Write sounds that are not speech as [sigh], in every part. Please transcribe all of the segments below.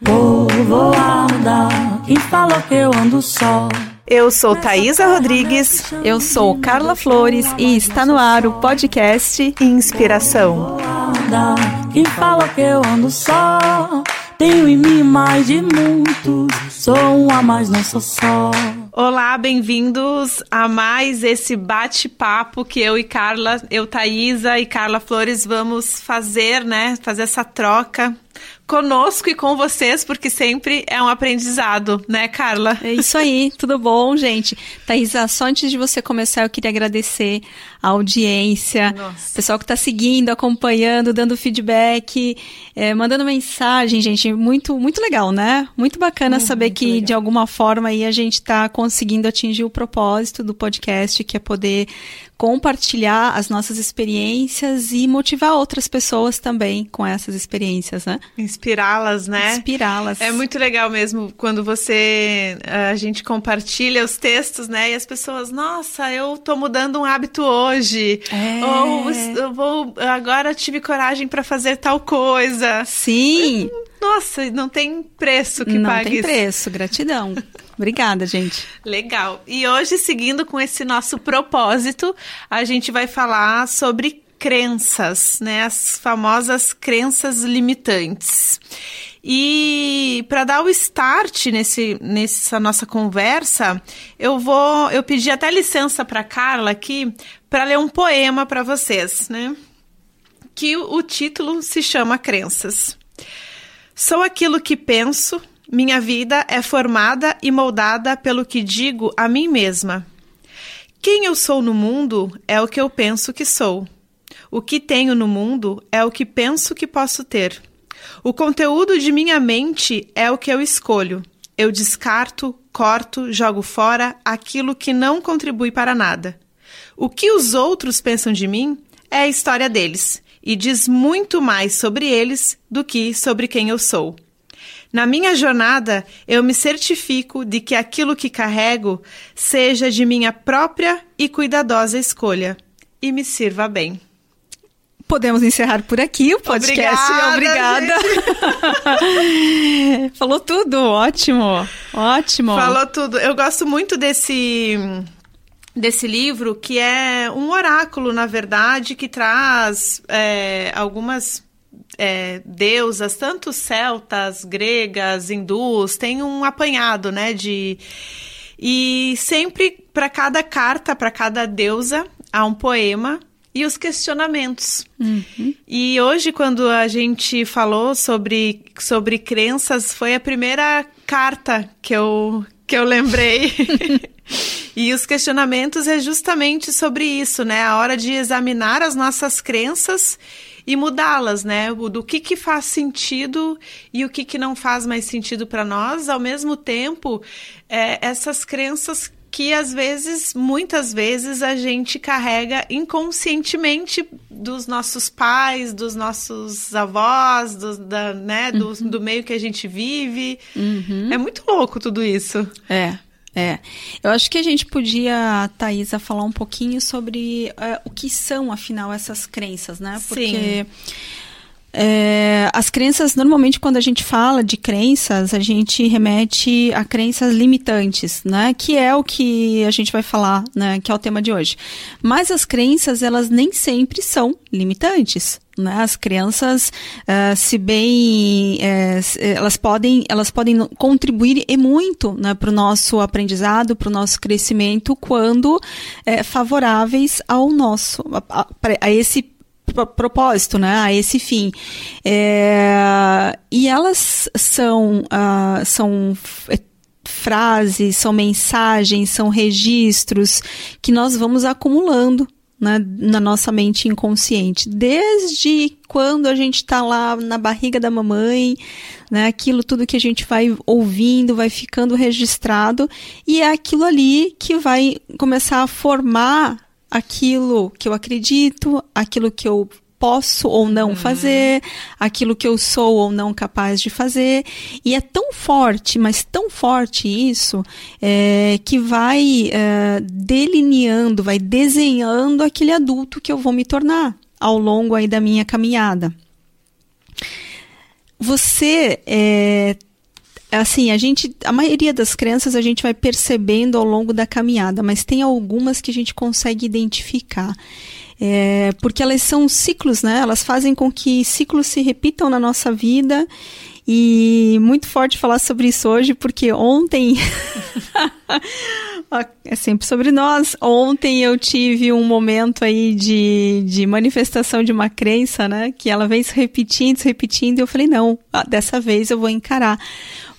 Vou voar, mudar. Quem falou que eu ando só? Eu sou Thaisa Rodrigues. Eu sou Carla Flores e está no ar o podcast Inspiração. Quem falou que eu ando só? Tenho em mim mais de muitos. Sou um a mais, não sou só. Olá, bem-vindos a mais esse bate-papo que eu e Carla, eu, Thaisa e Carla Flores vamos fazer, né? Fazer essa troca conosco e com vocês, porque sempre é um aprendizado, né, Carla? É isso aí, tudo bom, gente? Thaisa, só antes de você começar, eu queria agradecer a audiência, Nossa. pessoal que está seguindo, acompanhando, dando feedback, é, mandando mensagem, gente, muito, muito legal, né? Muito bacana saber que, legal. de alguma forma, aí a gente está conseguindo atingir o propósito do podcast, que é poder compartilhar as nossas experiências e motivar outras pessoas também com essas experiências, né? Inspirá-las, né? Inspirá-las. É muito legal mesmo quando você a gente compartilha os textos, né? E as pessoas, nossa, eu tô mudando um hábito hoje. É. Ou eu vou agora tive coragem para fazer tal coisa. Sim. Nossa, não tem preço que não pague. Não tem preço, gratidão. Obrigada, gente. [laughs] Legal. E hoje, seguindo com esse nosso propósito, a gente vai falar sobre crenças, né? As famosas crenças limitantes. E para dar o start nesse, nessa nossa conversa, eu vou, eu pedi até licença para Carla aqui para ler um poema para vocês, né? Que o, o título se chama Crenças. Sou aquilo que penso, minha vida é formada e moldada pelo que digo a mim mesma. Quem eu sou no mundo é o que eu penso que sou. O que tenho no mundo é o que penso que posso ter. O conteúdo de minha mente é o que eu escolho. Eu descarto, corto, jogo fora aquilo que não contribui para nada. O que os outros pensam de mim é a história deles e diz muito mais sobre eles do que sobre quem eu sou. Na minha jornada, eu me certifico de que aquilo que carrego seja de minha própria e cuidadosa escolha e me sirva bem. Podemos encerrar por aqui o podcast. Obrigada. Obrigada. [laughs] Falou tudo, ótimo. Ótimo. Falou tudo. Eu gosto muito desse desse livro, que é um oráculo, na verdade, que traz é, algumas é, deusas, tanto celtas, gregas, hindus, tem um apanhado, né, de... E sempre, para cada carta, para cada deusa, há um poema e os questionamentos. Uhum. E hoje, quando a gente falou sobre, sobre crenças, foi a primeira carta que eu, que eu lembrei. [laughs] e os questionamentos é justamente sobre isso, né? A hora de examinar as nossas crenças e mudá-las, né? Do que, que faz sentido e o que, que não faz mais sentido para nós, ao mesmo tempo, é, essas crenças que às vezes, muitas vezes, a gente carrega inconscientemente dos nossos pais, dos nossos avós, do, da, né, do, uhum. do meio que a gente vive. Uhum. É muito louco tudo isso. É. É, eu acho que a gente podia, Thaisa, falar um pouquinho sobre uh, o que são, afinal, essas crenças, né? Porque Sim. É, as crenças, normalmente, quando a gente fala de crenças, a gente remete a crenças limitantes, né? Que é o que a gente vai falar, né? Que é o tema de hoje. Mas as crenças, elas nem sempre são limitantes. Né? As crianças, uh, se bem, uh, elas podem, elas podem contribuir e muito né, para o nosso aprendizado, para o nosso crescimento, quando uh, favoráveis ao nosso, a, a, a esse propósito, né, a esse fim. É, e elas são, uh, são é, frases, são mensagens, são registros que nós vamos acumulando né, na nossa mente inconsciente. Desde quando a gente está lá na barriga da mamãe, né, aquilo tudo que a gente vai ouvindo, vai ficando registrado, e é aquilo ali que vai começar a formar aquilo que eu acredito, aquilo que eu posso ou não uhum. fazer, aquilo que eu sou ou não capaz de fazer. E é tão forte, mas tão forte isso, é, que vai é, delineando, vai desenhando aquele adulto que eu vou me tornar ao longo aí da minha caminhada. você é, assim, a gente, a maioria das crenças a gente vai percebendo ao longo da caminhada, mas tem algumas que a gente consegue identificar. É, porque elas são ciclos, né? Elas fazem com que ciclos se repitam na nossa vida. E muito forte falar sobre isso hoje, porque ontem. [laughs] é sempre sobre nós. Ontem eu tive um momento aí de, de manifestação de uma crença, né? Que ela vem se repetindo, se repetindo, e eu falei, não, dessa vez eu vou encarar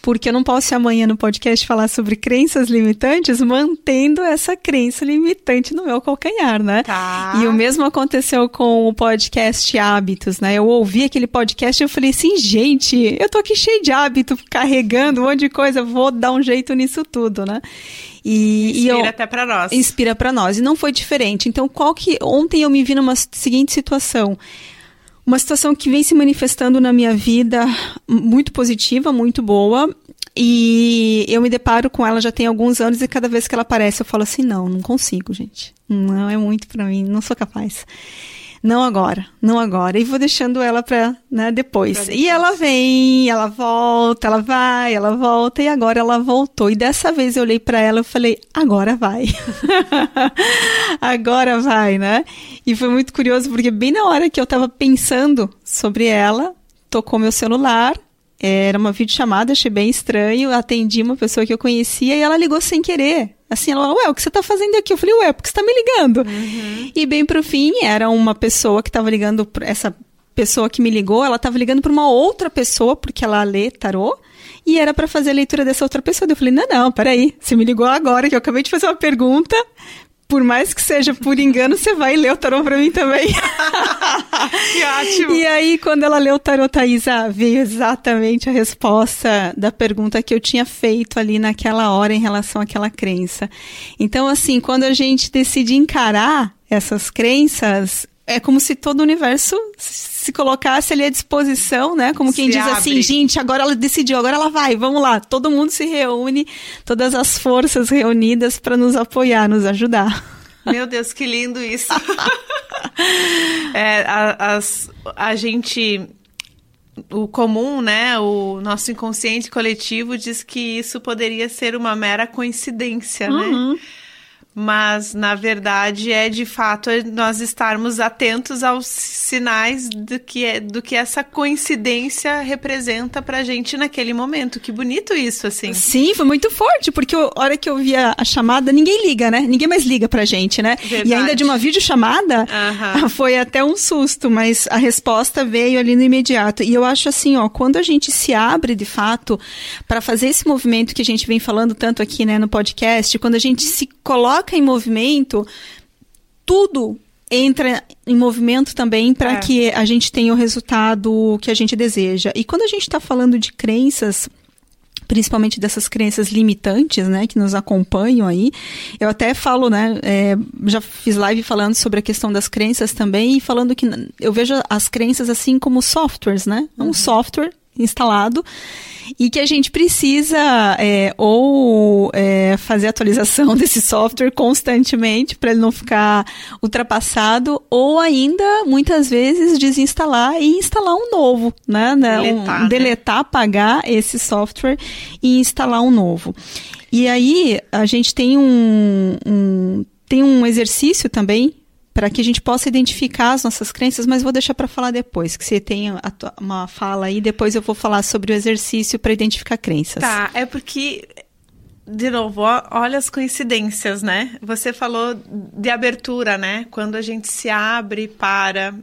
porque eu não posso amanhã no podcast falar sobre crenças limitantes, mantendo essa crença limitante no meu calcanhar, né? Tá. E o mesmo aconteceu com o podcast Hábitos, né? Eu ouvi aquele podcast e eu falei assim, gente, eu tô aqui cheio de hábito, carregando um monte de coisa, vou dar um jeito nisso tudo, né? E, inspira e eu, até para nós. Inspira para nós. E não foi diferente. Então, qual que. Ontem eu me vi numa seguinte situação uma situação que vem se manifestando na minha vida muito positiva, muito boa. E eu me deparo com ela já tem alguns anos e cada vez que ela aparece eu falo assim: não, não consigo, gente. Não é muito para mim, não sou capaz não agora, não agora. E vou deixando ela para né, depois. depois. E ela vem, ela volta, ela vai, ela volta, e agora ela voltou. E dessa vez eu olhei para ela e falei: agora vai. [laughs] agora vai, né? E foi muito curioso, porque bem na hora que eu tava pensando sobre ela, tocou meu celular. Era uma videochamada, achei bem estranho. Atendi uma pessoa que eu conhecia e ela ligou sem querer. Assim, ela ué, o que você tá fazendo aqui? Eu falei, ué, porque você tá me ligando? Uhum. E bem pro fim, era uma pessoa que tava ligando, essa pessoa que me ligou, ela tava ligando para uma outra pessoa, porque ela lê tarô, e era para fazer a leitura dessa outra pessoa. Eu falei, não, não, peraí, você me ligou agora, que eu acabei de fazer uma pergunta, por mais que seja por engano, você vai ler o tarô pra mim também. [laughs] que ótimo! E aí, quando ela leu o tarô, Thaisa, veio exatamente a resposta da pergunta que eu tinha feito ali naquela hora em relação àquela crença. Então, assim, quando a gente decide encarar essas crenças, é como se todo o universo se colocasse ali à disposição, né? Como quem se diz assim, abre. assim, gente, agora ela decidiu, agora ela vai, vamos lá. Todo mundo se reúne, todas as forças reunidas para nos apoiar, nos ajudar. Meu Deus, que lindo isso. [laughs] é, a, as, a gente o comum, né, o nosso inconsciente coletivo diz que isso poderia ser uma mera coincidência, né? uhum. né? Mas na verdade é de fato nós estarmos atentos aos sinais do que, é, do que essa coincidência representa pra gente naquele momento. Que bonito isso, assim. Sim, foi muito forte, porque a hora que eu vi a, a chamada, ninguém liga, né? Ninguém mais liga pra gente, né? Verdade. E ainda de uma videochamada, uhum. [laughs] foi até um susto, mas a resposta veio ali no imediato. E eu acho assim, ó, quando a gente se abre de fato para fazer esse movimento que a gente vem falando tanto aqui, né, no podcast, quando a gente se coloca coloca em movimento, tudo entra em movimento também para é. que a gente tenha o resultado que a gente deseja. E quando a gente está falando de crenças principalmente dessas crenças limitantes, né, que nos acompanham aí. Eu até falo, né, é, já fiz live falando sobre a questão das crenças também e falando que eu vejo as crenças assim como softwares, né, um uhum. software instalado e que a gente precisa é, ou é, fazer atualização [laughs] desse software constantemente para ele não ficar ultrapassado, ou ainda muitas vezes desinstalar e instalar um novo, né? né? Deletar, um, né? deletar apagar esse software e instalar um novo. E aí a gente tem um, um tem um exercício também para que a gente possa identificar as nossas crenças, mas vou deixar para falar depois, que você tem uma fala aí, depois eu vou falar sobre o exercício para identificar crenças. Tá, é porque de novo, olha as coincidências, né? Você falou de abertura, né? Quando a gente se abre para.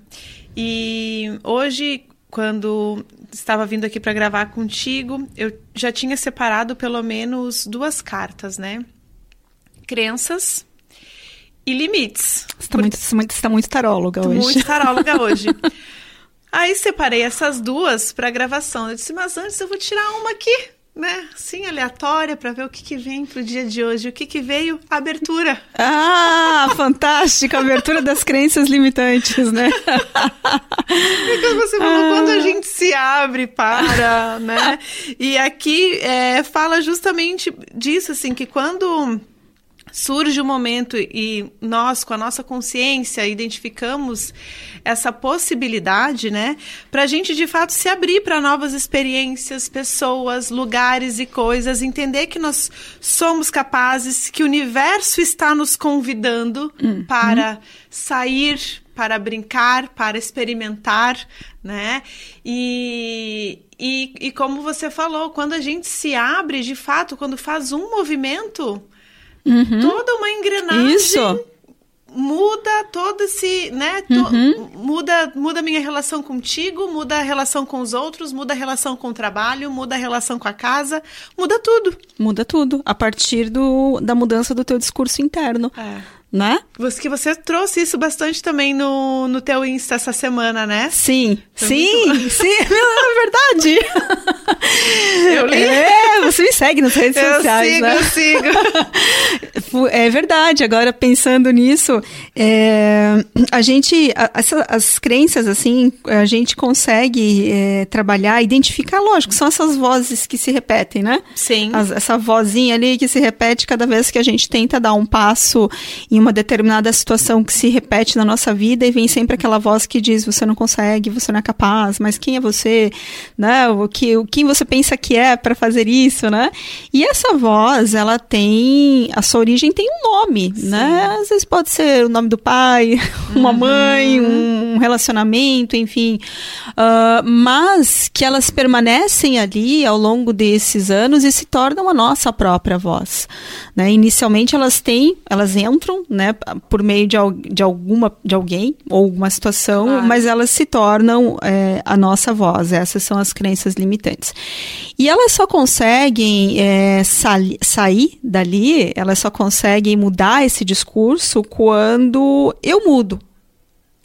E hoje, quando estava vindo aqui para gravar contigo, eu já tinha separado pelo menos duas cartas, né? Crenças e limites. Você está muito, você tá muito taróloga hoje. Muito taróloga [laughs] hoje. Aí separei essas duas para gravação. Eu disse, mas antes eu vou tirar uma aqui, né? Sim, aleatória, para ver o que, que vem pro dia de hoje. O que, que veio? Abertura. Ah, [laughs] fantástico! Abertura das crenças limitantes, né? Então você falou, ah. quando a gente se abre para, né? [laughs] E aqui é, fala justamente disso, assim, que quando surge um momento e nós, com a nossa consciência, identificamos essa possibilidade, né, para a gente de fato se abrir para novas experiências, pessoas, lugares e coisas, entender que nós somos capazes, que o universo está nos convidando uhum. para sair, para brincar, para experimentar, né? E, e, e como você falou, quando a gente se abre, de fato, quando faz um movimento, uhum. toda uma engrenagem. Isso muda todo esse, né? To, uhum. Muda, muda minha relação contigo, muda a relação com os outros, muda a relação com o trabalho, muda a relação com a casa, muda tudo. Muda tudo a partir do, da mudança do teu discurso interno. É né? Você, que você trouxe isso bastante também no, no teu Insta essa semana, né? Sim, Foi sim, muito... sim, [laughs] é verdade. [laughs] Eu li. É, você me segue nas redes eu sociais, sigo, né? Eu sigo, [laughs] É verdade, agora pensando nisso, é, a gente, as, as crenças, assim, a gente consegue é, trabalhar, identificar, lógico, são essas vozes que se repetem, né? Sim. As, essa vozinha ali que se repete cada vez que a gente tenta dar um passo em uma determinada situação que se repete na nossa vida e vem sempre aquela voz que diz você não consegue, você não é capaz, mas quem é você, né? O que, o quem você pensa que é para fazer isso, né? E essa voz, ela tem a sua origem tem um nome, Sim. né? Às vezes pode ser o nome do pai, [laughs] uma uhum. mãe, um relacionamento, enfim, uh, mas que elas permanecem ali ao longo desses anos e se tornam a nossa própria voz, né? Inicialmente elas têm, elas entram né, por meio de, de, alguma, de alguém ou alguma situação, claro. mas elas se tornam é, a nossa voz. Essas são as crenças limitantes. E elas só conseguem é, sa sair dali, elas só conseguem mudar esse discurso quando eu mudo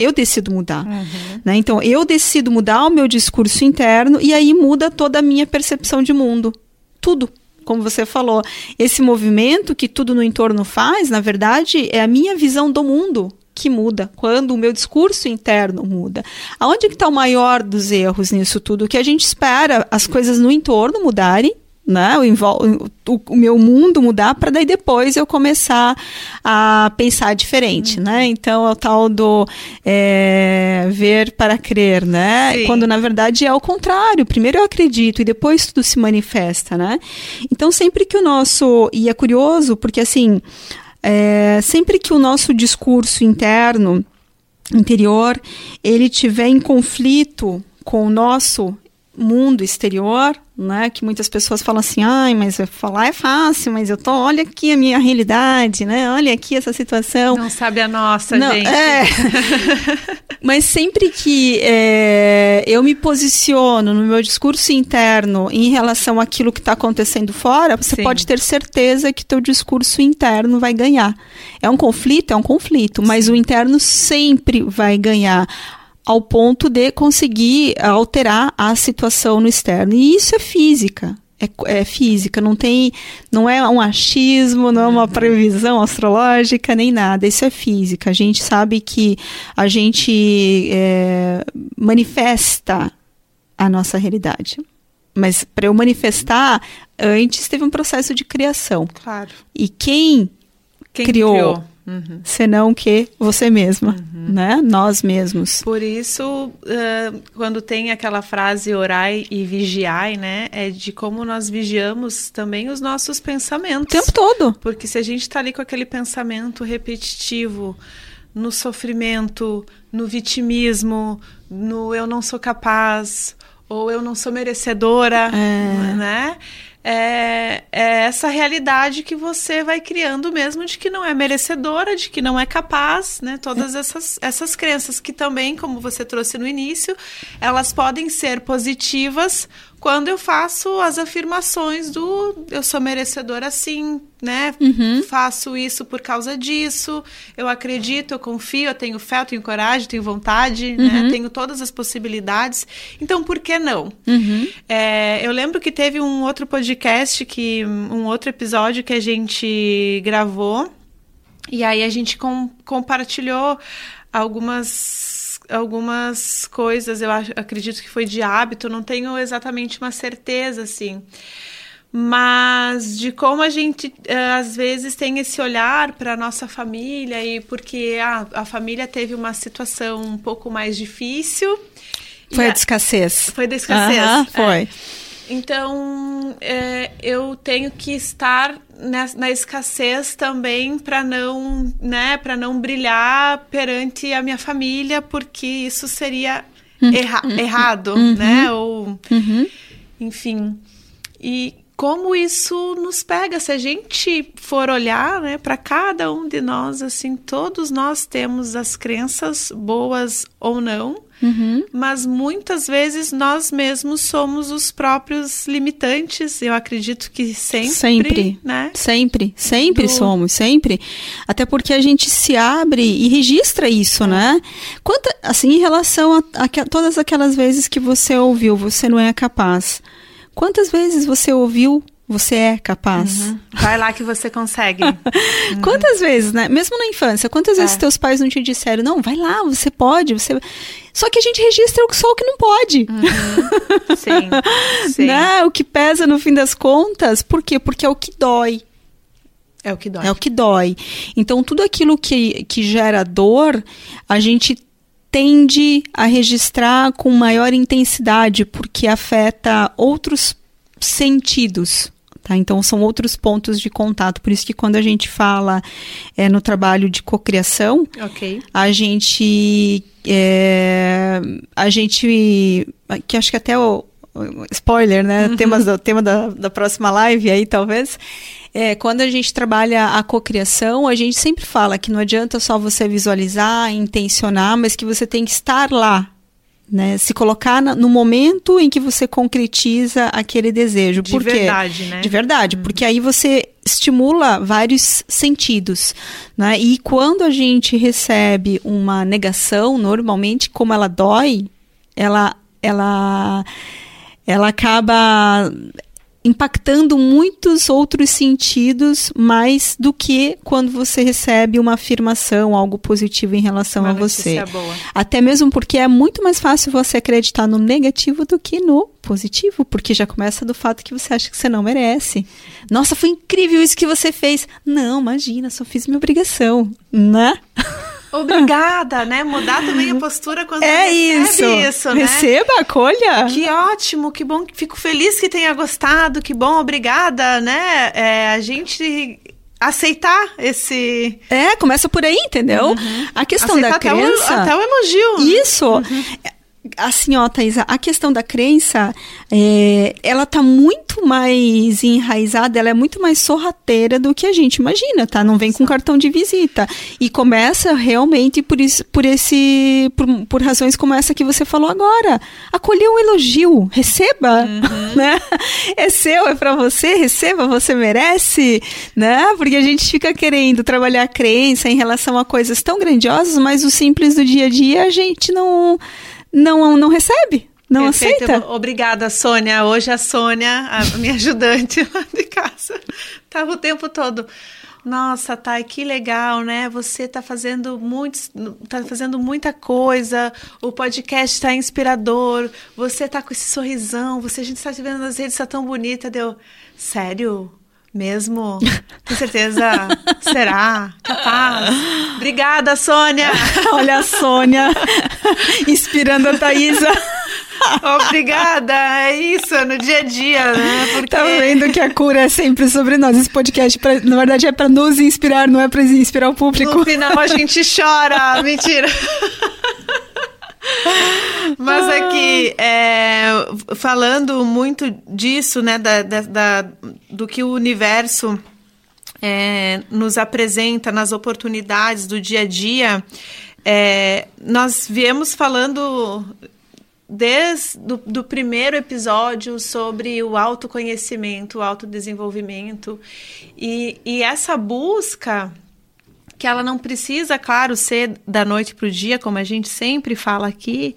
eu decido mudar. Uhum. Né? Então, eu decido mudar o meu discurso interno e aí muda toda a minha percepção de mundo. Tudo como você falou, esse movimento que tudo no entorno faz, na verdade, é a minha visão do mundo que muda, quando o meu discurso interno muda. Aonde que está o maior dos erros nisso tudo? Que a gente espera as coisas no entorno mudarem né? O, o, o meu mundo mudar para daí depois eu começar a pensar diferente, uhum. né? Então é o tal do é, ver para crer, né? Sim. Quando na verdade é o contrário. Primeiro eu acredito e depois tudo se manifesta, né? Então sempre que o nosso e é curioso porque assim é, sempre que o nosso discurso interno interior ele tiver em conflito com o nosso mundo exterior, né? Que muitas pessoas falam assim, ai, mas falar é fácil, mas eu tô, olha aqui a minha realidade, né? Olha aqui essa situação. Não sabe a nossa, Não, gente. É. [laughs] mas sempre que é, eu me posiciono no meu discurso interno em relação àquilo que está acontecendo fora, você Sim. pode ter certeza que teu discurso interno vai ganhar. É um conflito, é um conflito, mas Sim. o interno sempre vai ganhar ao ponto de conseguir alterar a situação no externo. E isso é física. É, é, física, não tem, não é um achismo, não é uma previsão astrológica nem nada. Isso é física. A gente sabe que a gente é, manifesta a nossa realidade. Mas para eu manifestar, antes teve um processo de criação. Claro. E quem, quem criou, criou? Uhum. senão que você mesma, uhum. né? Nós mesmos. Por isso, uh, quando tem aquela frase orai e vigiai, né? É de como nós vigiamos também os nossos pensamentos. O tempo todo. Porque se a gente está ali com aquele pensamento repetitivo, no sofrimento, no vitimismo, no eu não sou capaz, ou eu não sou merecedora, é. né? É, é, essa realidade que você vai criando mesmo de que não é merecedora, de que não é capaz, né? Todas essas, essas crenças que também, como você trouxe no início, elas podem ser positivas quando eu faço as afirmações do eu sou merecedor assim, né? Uhum. Faço isso por causa disso, eu acredito, eu confio, eu tenho fé, eu tenho coragem, tenho vontade, né? uhum. né? Tenho todas as possibilidades. Então, por que não? Uhum. É, eu lembro que teve um outro podcast, que um outro episódio que a gente gravou, e aí a gente com, compartilhou algumas algumas coisas, eu acredito que foi de hábito, não tenho exatamente uma certeza, assim. mas de como a gente uh, às vezes tem esse olhar para nossa família e porque ah, a família teve uma situação um pouco mais difícil. Foi a de escassez. Foi da escassez. Aham, foi. É. Então, é, eu tenho que estar na, na escassez também para não, né, para não brilhar perante a minha família, porque isso seria erra uhum. errado, uhum. né? Ou, uhum. enfim. E como isso nos pega se a gente for olhar, né, para cada um de nós, assim, todos nós temos as crenças boas ou não Uhum. Mas muitas vezes nós mesmos somos os próprios limitantes. Eu acredito que sempre. Sempre. Né? Sempre. Sempre Do... somos, sempre. Até porque a gente se abre e registra isso, né? Quanta, assim, em relação a, a todas aquelas vezes que você ouviu, você não é capaz. Quantas vezes você ouviu você é capaz. Uhum. Vai lá que você consegue. [laughs] uhum. Quantas vezes, né? Mesmo na infância, quantas é. vezes teus pais não te disseram, não, vai lá, você pode, você. Só que a gente registra só o que não pode. Uhum. Sim. [laughs] Sim. Né? O que pesa no fim das contas, por quê? Porque é o que dói. É o que dói. É o que dói. Então, tudo aquilo que, que gera dor, a gente tende a registrar com maior intensidade, porque afeta outros sentidos. Tá? Então, são outros pontos de contato. Por isso que quando a gente fala é, no trabalho de cocriação, okay. a gente. É, a gente. Que acho que até o. Spoiler, né? Uhum. Temas do, tema da, da próxima live aí, talvez. É, quando a gente trabalha a cocriação, a gente sempre fala que não adianta só você visualizar, intencionar, mas que você tem que estar lá né? Se colocar no momento em que você concretiza aquele desejo. De Por quê? verdade, né? De verdade, uhum. porque aí você estimula vários sentidos, né? E quando a gente recebe uma negação, normalmente como ela dói, ela ela ela acaba impactando muitos outros sentidos mais do que quando você recebe uma afirmação, algo positivo em relação uma a você. Boa. Até mesmo porque é muito mais fácil você acreditar no negativo do que no positivo, porque já começa do fato que você acha que você não merece. Nossa, foi incrível isso que você fez. Não, imagina, só fiz minha obrigação, né? [laughs] Obrigada, né? Mudar [laughs] também a postura quando é isso. isso né? Receba, acolha. Que ótimo, que bom. Fico feliz que tenha gostado, que bom, obrigada, né? É, a gente aceitar esse. É, começa por aí, entendeu? Uhum. A questão aceitar da crença. Até o, até o elogio. Isso. Uhum assim, ó, Thaisa, a questão da crença, é, ela tá muito mais enraizada, ela é muito mais sorrateira do que a gente imagina, tá? Não vem com cartão de visita. E começa realmente por, isso, por esse, por, por razões como essa que você falou agora. Acolher um elogio, receba, uhum. [laughs] né? É seu, é para você, receba, você merece, né? Porque a gente fica querendo trabalhar a crença em relação a coisas tão grandiosas, mas o simples do dia a dia a gente não não, não recebe. Não Perfeito. aceita? Obrigada, Sônia. Hoje a Sônia, a minha [laughs] ajudante lá de casa, estava o tempo todo. Nossa, Thay, que legal, né? Você está fazendo muitos, tá fazendo muita coisa. O podcast está inspirador. Você está com esse sorrisão. Você a gente está te vendo nas redes, está tão bonita. Deu, sério? Mesmo? Com certeza? Será? Capaz? Obrigada, Sônia! [laughs] Olha a Sônia inspirando a Thaisa. Obrigada, é isso, no dia a dia, né? Porque... Tá vendo que a cura é sempre sobre nós. Esse podcast, pra, na verdade, é para nos inspirar, não é para inspirar o público. No final a gente chora, [laughs] mentira. [laughs] Mas aqui, é, é, falando muito disso, né, da, da, da do que o universo é, nos apresenta nas oportunidades do dia a dia, é, nós viemos falando desde do, do primeiro episódio sobre o autoconhecimento, o autodesenvolvimento e, e essa busca que ela não precisa, claro, ser da noite para o dia, como a gente sempre fala aqui,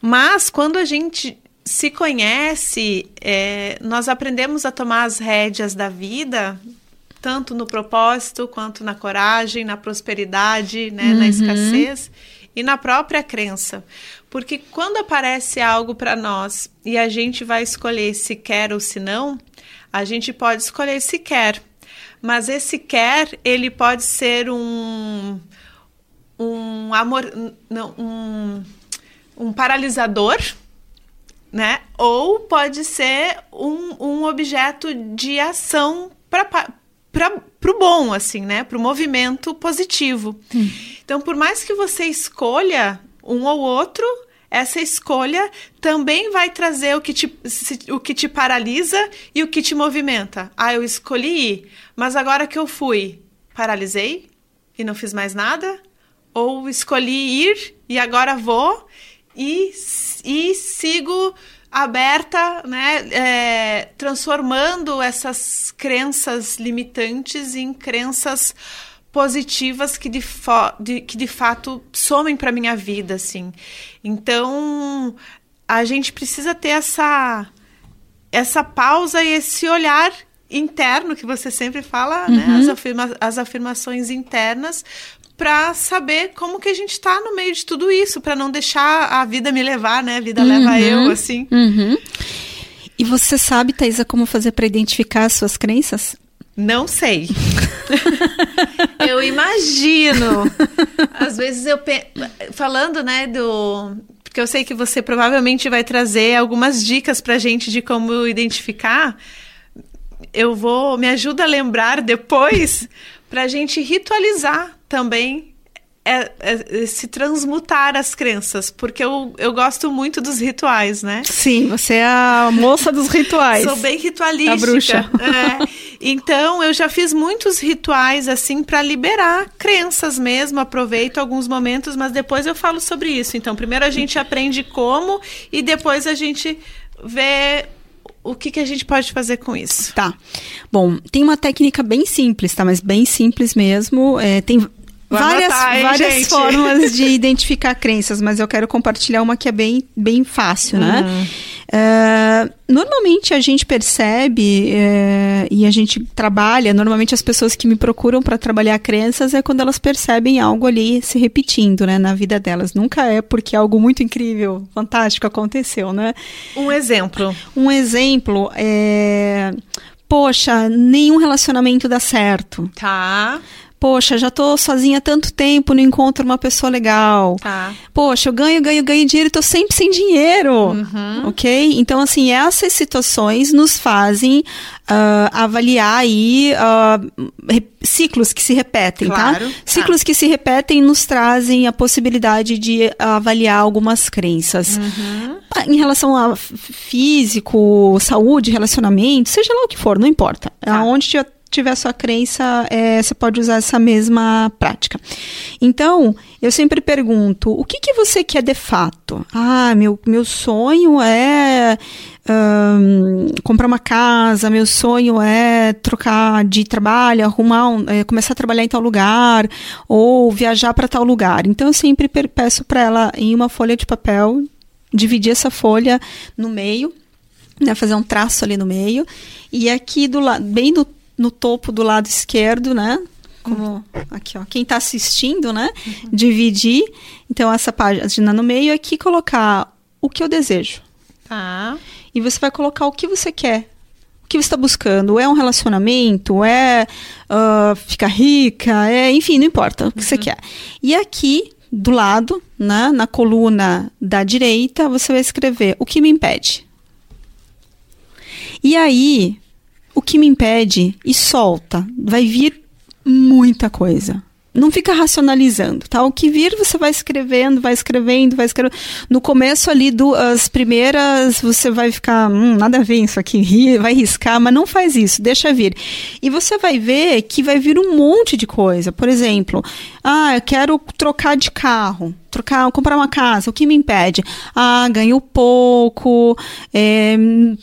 mas quando a gente se conhece, é, nós aprendemos a tomar as rédeas da vida, tanto no propósito, quanto na coragem, na prosperidade, né, uhum. na escassez e na própria crença. Porque quando aparece algo para nós e a gente vai escolher se quer ou se não, a gente pode escolher se quer. Mas esse quer, ele pode ser um um amor não, um, um paralisador, né? Ou pode ser um, um objeto de ação para para o bom, assim, né? Para o movimento positivo. Hum. Então, por mais que você escolha um ou outro, essa escolha também vai trazer o que, te, o que te paralisa e o que te movimenta. Ah, eu escolhi ir, mas agora que eu fui, paralisei e não fiz mais nada? Ou escolhi ir e agora vou e, e sigo aberta, né, é, transformando essas crenças limitantes em crenças positivas que de, de, que de fato somem para minha vida, assim. Então, a gente precisa ter essa essa pausa e esse olhar interno que você sempre fala, né, uhum. né? As, afirma as afirmações internas para saber como que a gente está no meio de tudo isso, para não deixar a vida me levar, né? A vida uhum. leva eu, assim. Uhum. E você sabe, Thaisa, como fazer para identificar as suas crenças? Não sei. [laughs] eu imagino. Às vezes eu pe... falando, né, do porque eu sei que você provavelmente vai trazer algumas dicas pra gente de como identificar. Eu vou me ajuda a lembrar depois pra gente ritualizar também é, é, se transmutar as crenças, porque eu, eu gosto muito dos rituais, né? Sim, você é a moça dos rituais. Sou bem ritualística. A bruxa. É. Então, eu já fiz muitos rituais assim para liberar crenças mesmo. Aproveito alguns momentos, mas depois eu falo sobre isso. Então, primeiro a gente aprende como e depois a gente vê o que, que a gente pode fazer com isso? Tá. Bom, tem uma técnica bem simples, tá? Mas bem simples mesmo. É, tem várias, anotar, hein, várias gente? formas de [laughs] identificar crenças, mas eu quero compartilhar uma que é bem, bem fácil, né? Uhum. Uh, normalmente a gente percebe uh, e a gente trabalha, normalmente as pessoas que me procuram para trabalhar crenças é quando elas percebem algo ali se repetindo, né, na vida delas. Nunca é porque algo muito incrível, fantástico aconteceu, né? Um exemplo. Um exemplo é poxa, nenhum relacionamento dá certo. Tá poxa, já tô sozinha há tanto tempo, não encontro uma pessoa legal. Tá. Poxa, eu ganho, ganho, ganho dinheiro e tô sempre sem dinheiro. Uhum. Ok? Então, assim, essas situações nos fazem uh, avaliar aí uh, ciclos que se repetem, tá? claro. tá? Ciclos que se repetem nos trazem a possibilidade de avaliar algumas crenças. Uhum. Em relação a físico, saúde, relacionamento, seja lá o que for, não importa. Tá. Aonde tiver sua crença, é, você pode usar essa mesma prática. Então, eu sempre pergunto: o que, que você quer de fato? Ah, meu, meu sonho é um, comprar uma casa, meu sonho é trocar de trabalho, arrumar, um, é, começar a trabalhar em tal lugar, ou viajar para tal lugar. Então, eu sempre peço para ela, em uma folha de papel, dividir essa folha no meio. Né, fazer um traço ali no meio e aqui do lado, bem do no topo do lado esquerdo, né? Como aqui, ó. Quem está assistindo, né? Uhum. Dividir. Então, essa página no meio aqui colocar o que eu desejo. Tá. E você vai colocar o que você quer. O que você está buscando? É um relacionamento? É uh, ficar rica? É, enfim, não importa o que uhum. você quer. E aqui, do lado, né, na coluna da direita, você vai escrever o que me impede. E aí, o que me impede e solta. Vai vir muita coisa. Não fica racionalizando, tá? O que vir, você vai escrevendo, vai escrevendo, vai escrevendo. No começo ali, do, as primeiras, você vai ficar, hum, nada a ver isso aqui, vai riscar, mas não faz isso, deixa vir. E você vai ver que vai vir um monte de coisa. Por exemplo, ah, eu quero trocar de carro trocar, comprar uma casa, o que me impede? Ah, ganho pouco, é,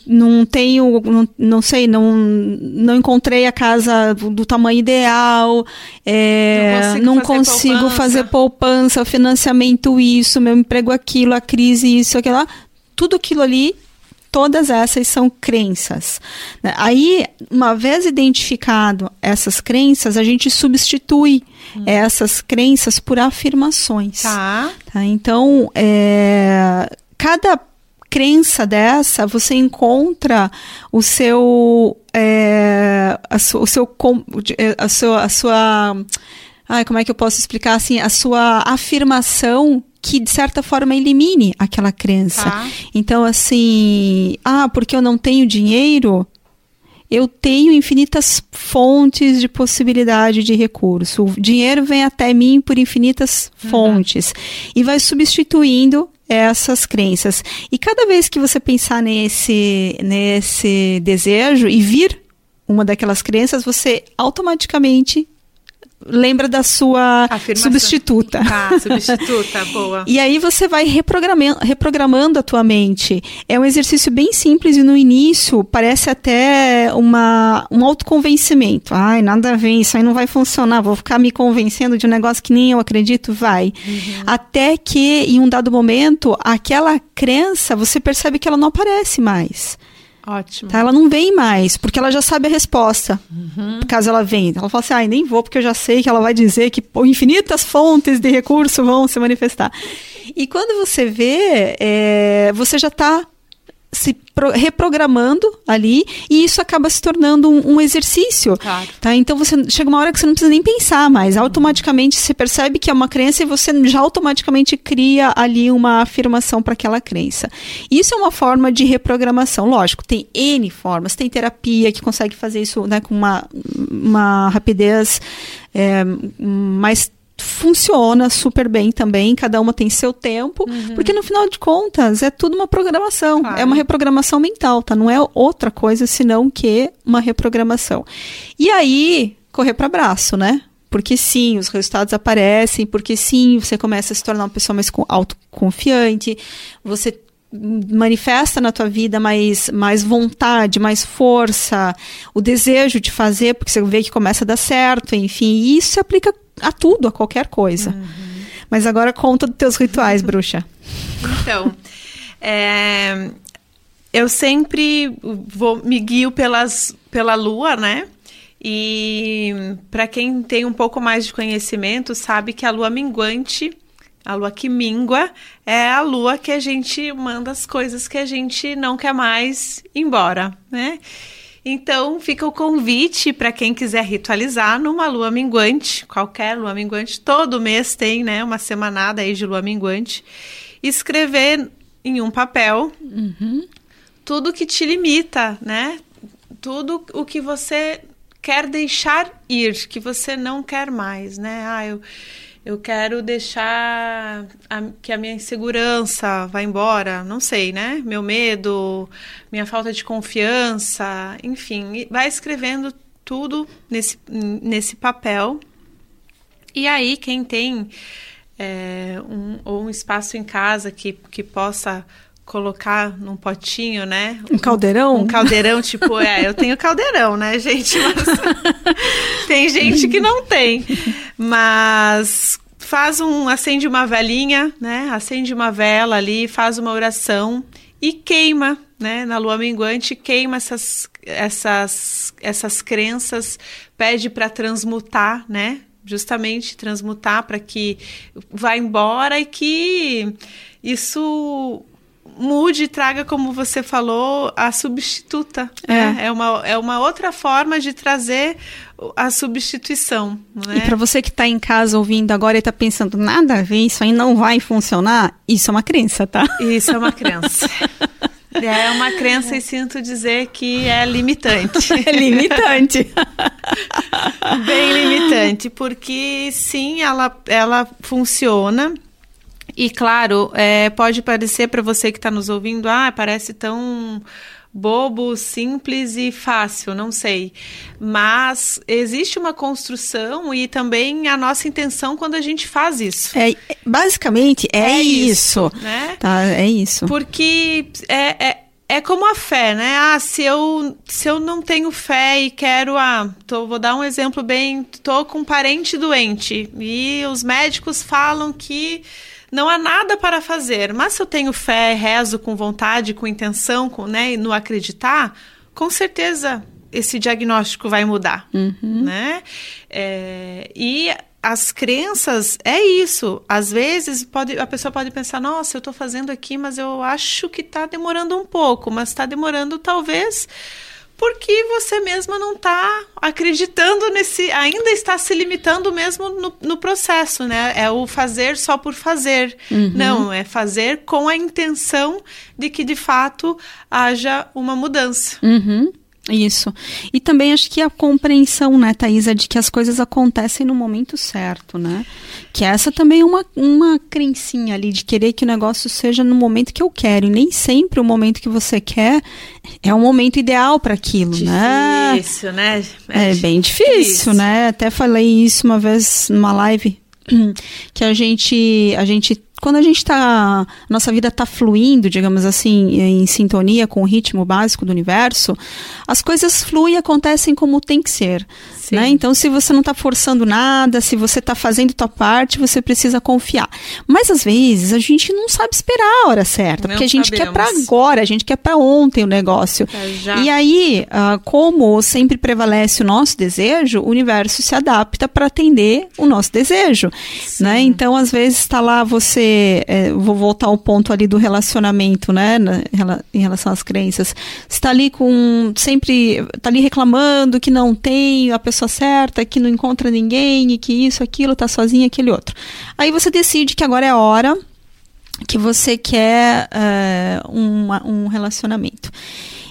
não tenho, não, não sei, não, não encontrei a casa do, do tamanho ideal, é, não consigo, não fazer, consigo poupança. fazer poupança, financiamento isso, meu emprego aquilo, a crise isso, aquilo lá. Tudo aquilo ali todas essas são crenças. Né? Aí, uma vez identificado essas crenças, a gente substitui hum. essas crenças por afirmações. Tá. tá? Então, é, cada crença dessa, você encontra o seu, é, a, su, o seu, é, a sua, a sua, ai, como é que eu posso explicar assim, a sua afirmação que de certa forma elimine aquela crença. Tá. Então assim, ah, porque eu não tenho dinheiro, eu tenho infinitas fontes de possibilidade de recurso. O dinheiro vem até mim por infinitas uhum. fontes e vai substituindo essas crenças. E cada vez que você pensar nesse nesse desejo e vir uma daquelas crenças, você automaticamente lembra da sua Afirmação. substituta. Ah, substituta, [laughs] boa. E aí você vai reprogramando, reprogramando a tua mente. É um exercício bem simples e no início parece até uma, um autoconvencimento. Ai, nada a ver, isso aí não vai funcionar, vou ficar me convencendo de um negócio que nem eu acredito, vai. Uhum. Até que, em um dado momento, aquela crença, você percebe que ela não aparece mais. Ótimo. Tá? Ela não vem mais, porque ela já sabe a resposta. Uhum. Caso ela venha. Ela fala assim: ah, nem vou, porque eu já sei que ela vai dizer que infinitas fontes de recurso vão se manifestar. E quando você vê, é, você já está se reprogramando ali e isso acaba se tornando um, um exercício. Claro. Tá? Então você chega uma hora que você não precisa nem pensar mais. Automaticamente você percebe que é uma crença e você já automaticamente cria ali uma afirmação para aquela crença. Isso é uma forma de reprogramação. Lógico, tem N formas. Tem terapia que consegue fazer isso né, com uma, uma rapidez é, mais funciona super bem também, cada uma tem seu tempo, uhum. porque no final de contas é tudo uma programação, claro. é uma reprogramação mental, tá? Não é outra coisa senão que uma reprogramação. E aí, correr para braço, né? Porque sim, os resultados aparecem, porque sim, você começa a se tornar uma pessoa mais autoconfiante, você manifesta na tua vida mais, mais vontade, mais força, o desejo de fazer, porque você vê que começa a dar certo, enfim, e isso se aplica a tudo, a qualquer coisa. Uhum. Mas agora conta dos teus rituais, bruxa. Então, é, eu sempre vou me guio pelas, pela lua, né? E para quem tem um pouco mais de conhecimento, sabe que a lua minguante, a lua que mingua, é a lua que a gente manda as coisas que a gente não quer mais embora, né? Então, fica o convite para quem quiser ritualizar numa lua minguante, qualquer lua minguante, todo mês tem, né, uma semanada aí de lua minguante, escrever em um papel uhum. tudo que te limita, né? Tudo o que você quer deixar ir, que você não quer mais, né? Ah, eu eu quero deixar a, que a minha insegurança vá embora, não sei, né? Meu medo, minha falta de confiança, enfim, vai escrevendo tudo nesse, nesse papel. E aí, quem tem é, um, ou um espaço em casa que, que possa colocar num potinho, né? Um caldeirão? Um, caldeirão, tipo, é, eu tenho caldeirão, né, gente? Mas [laughs] tem gente que não tem. Mas faz um, acende uma velinha, né? Acende uma vela ali, faz uma oração e queima, né? Na lua minguante, queima essas, essas, essas crenças, pede para transmutar, né? Justamente transmutar para que vá embora e que isso mude e traga, como você falou, a substituta. É, né? é, uma, é uma outra forma de trazer a substituição. Né? E para você que está em casa ouvindo agora e está pensando, nada a ver, isso aí não vai funcionar, isso é uma crença, tá? Isso é uma crença. [laughs] É uma crença e sinto dizer que é limitante. [laughs] É limitante. Bem limitante, porque sim, ela, ela funciona, e claro, é, pode parecer para você que está nos ouvindo, ah, parece tão bobo, simples e fácil, não sei. Mas existe uma construção e também a nossa intenção quando a gente faz isso. É, basicamente é, é isso, isso, né? Tá, é isso. Porque é, é é como a fé, né? Ah, se eu, se eu não tenho fé e quero, ah, tô, vou dar um exemplo bem, tô com um parente doente e os médicos falam que não há nada para fazer, mas se eu tenho fé, rezo com vontade, com intenção, com, né, e no acreditar, com certeza esse diagnóstico vai mudar, uhum. né? É, e as crenças é isso. Às vezes pode, a pessoa pode pensar, nossa, eu estou fazendo aqui, mas eu acho que está demorando um pouco, mas está demorando talvez porque você mesma não está acreditando nesse, ainda está se limitando mesmo no, no, processo, né? É o fazer só por fazer. Uhum. Não, é fazer com a intenção de que de fato haja uma mudança. Uhum. Isso. E também acho que a compreensão, né, Thaisa, de que as coisas acontecem no momento certo, né? Que essa também é uma, uma crencinha ali de querer que o negócio seja no momento que eu quero. E nem sempre o momento que você quer é o momento ideal para aquilo, difícil, né? Difícil, né? É, é bem difícil, difícil, né? Até falei isso uma vez numa live [clears throat] que a gente a gente quando a gente está, nossa vida está fluindo, digamos assim, em sintonia com o ritmo básico do universo, as coisas fluem e acontecem como tem que ser. Né? Então, se você não está forçando nada, se você está fazendo tua parte, você precisa confiar. Mas às vezes a gente não sabe esperar a hora certa, não porque a gente sabemos. quer para agora, a gente quer para ontem o negócio. É e aí, uh, como sempre prevalece o nosso desejo, o universo se adapta para atender o nosso desejo. Né? Então, às vezes está lá você é, vou voltar ao ponto ali do relacionamento, né, em relação às crenças. Está ali com sempre está ali reclamando que não tem a pessoa certa, que não encontra ninguém e que isso, aquilo, está sozinho, aquele outro. Aí você decide que agora é a hora que você quer uh, um relacionamento.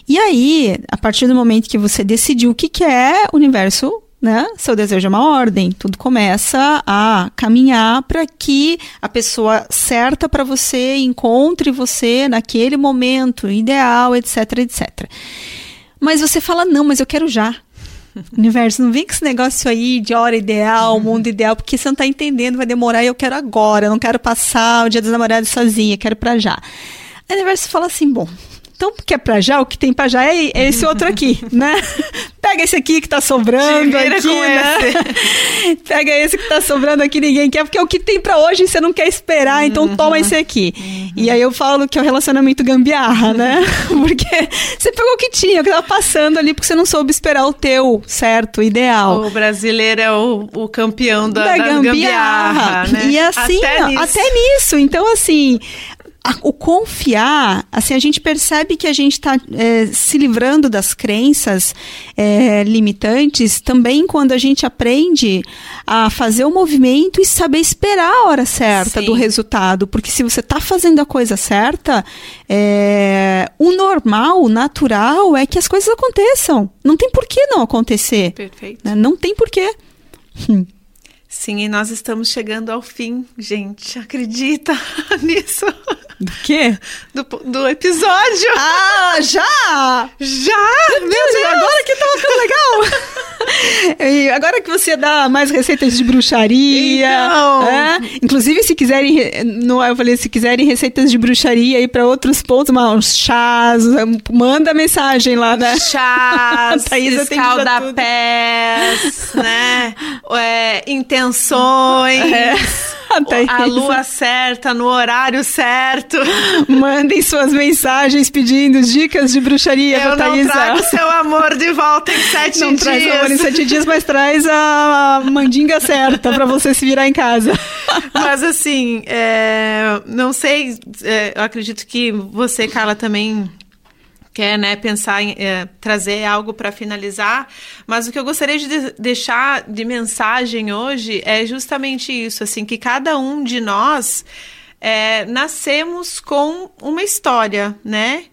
E aí, a partir do momento que você decidiu o que quer, o universo né? Seu desejo é uma ordem, tudo começa a caminhar para que a pessoa certa para você encontre você naquele momento ideal, etc, etc. Mas você fala não, mas eu quero já. Universo, não vem com esse negócio aí de hora ideal, mundo ideal, porque você não está entendendo, vai demorar e eu quero agora, eu não quero passar o dia dos namorados sozinha, quero para já. o universo fala assim, bom, então, porque é pra já, o que tem pra já é, esse outro aqui, [laughs] né? Pega esse aqui que tá sobrando aqui, né? Esse. [laughs] Pega esse que tá sobrando aqui, ninguém quer, porque é o que tem pra hoje você não quer esperar, então uhum. toma esse aqui. Uhum. E aí eu falo que é o relacionamento gambiarra, né? [laughs] porque você pegou o que tinha, o que tava passando ali, porque você não soube esperar o teu certo, ideal. O brasileiro é o, o campeão da, da, da gambiarra. gambiarra né? E assim, até nisso. até nisso. Então, assim, o confiar, assim, a gente percebe que a gente está é, se livrando das crenças é, limitantes também quando a gente aprende a fazer o movimento e saber esperar a hora certa Sim. do resultado. Porque se você está fazendo a coisa certa, é, o normal, o natural é que as coisas aconteçam. Não tem por que não acontecer. Perfeito. Né? Não tem por quê. Hum. Sim, e nós estamos chegando ao fim, gente. Acredita [laughs] nisso? Do quê? Do, do episódio. [laughs] Ah, já? Já? Meu Deus, Deus. agora que tava ficando legal. [laughs] e agora que você dá mais receitas de bruxaria. Então. É? Inclusive, se quiserem, no, eu falei, se quiserem receitas de bruxaria aí para outros pontos, uns chás, manda mensagem lá, né? Chás, escaldapés, né? É, intenções. É. [laughs] a lua certa, no horário certo. [laughs] Mandem suas mensagens pedindo dicas de bruxaria Eu pra não trago [laughs] seu amor de volta em sete não dias. Não traz amor em sete dias, mas traz a mandinga certa para você se virar em casa. Mas assim, é, não sei, é, eu acredito que você, Carla, também quer né, pensar em é, trazer algo para finalizar, mas o que eu gostaria de deixar de mensagem hoje é justamente isso, assim, que cada um de nós é, nascemos com uma história, né?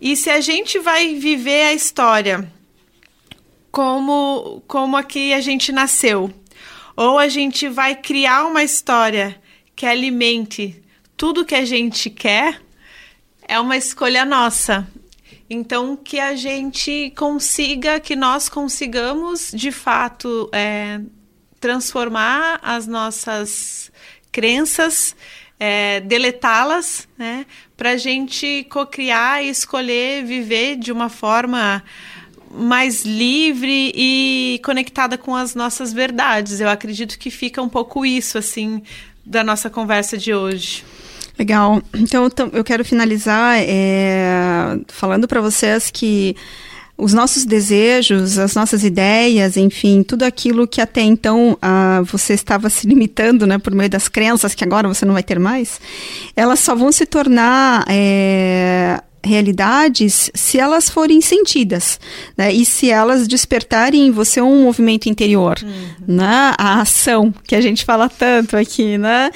E se a gente vai viver a história como, como aqui a gente nasceu, ou a gente vai criar uma história que alimente tudo que a gente quer, é uma escolha nossa. Então, que a gente consiga, que nós consigamos, de fato, é, transformar as nossas crenças, é, deletá-las, né? Para a gente cocriar e escolher viver de uma forma mais livre e conectada com as nossas verdades. Eu acredito que fica um pouco isso, assim, da nossa conversa de hoje. Legal. Então eu quero finalizar é, falando para vocês que os nossos desejos, as nossas ideias, enfim, tudo aquilo que até então ah, você estava se limitando, né, por meio das crenças que agora você não vai ter mais, elas só vão se tornar é, realidades se elas forem sentidas, né? E se elas despertarem em você um movimento interior, uhum. né? A ação que a gente fala tanto aqui, né?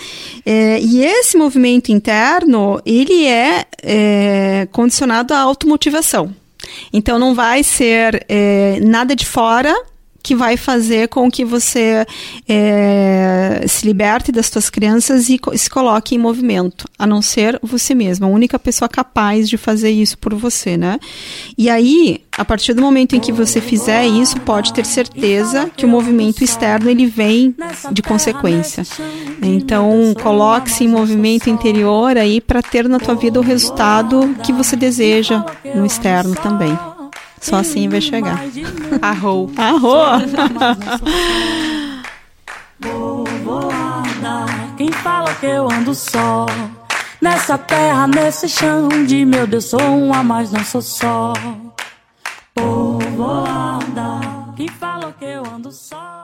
É, e esse movimento interno, ele é, é condicionado à automotivação. Então não vai ser é, nada de fora que vai fazer com que você é, se liberte das suas crianças e se coloque em movimento, a não ser você mesma, a única pessoa capaz de fazer isso por você, né? E aí, a partir do momento em que você fizer isso, pode ter certeza que o movimento externo ele vem de consequência. Então, coloque-se em movimento interior aí para ter na tua vida o resultado que você deseja no externo também. Só assim vai chegar. Arrou. Arrou! Vou voada, quem fala que eu ando só? Nessa terra, nesse chão de meu Deus, sou um a mais, não sou só. Povoada, quem falou que eu ando só?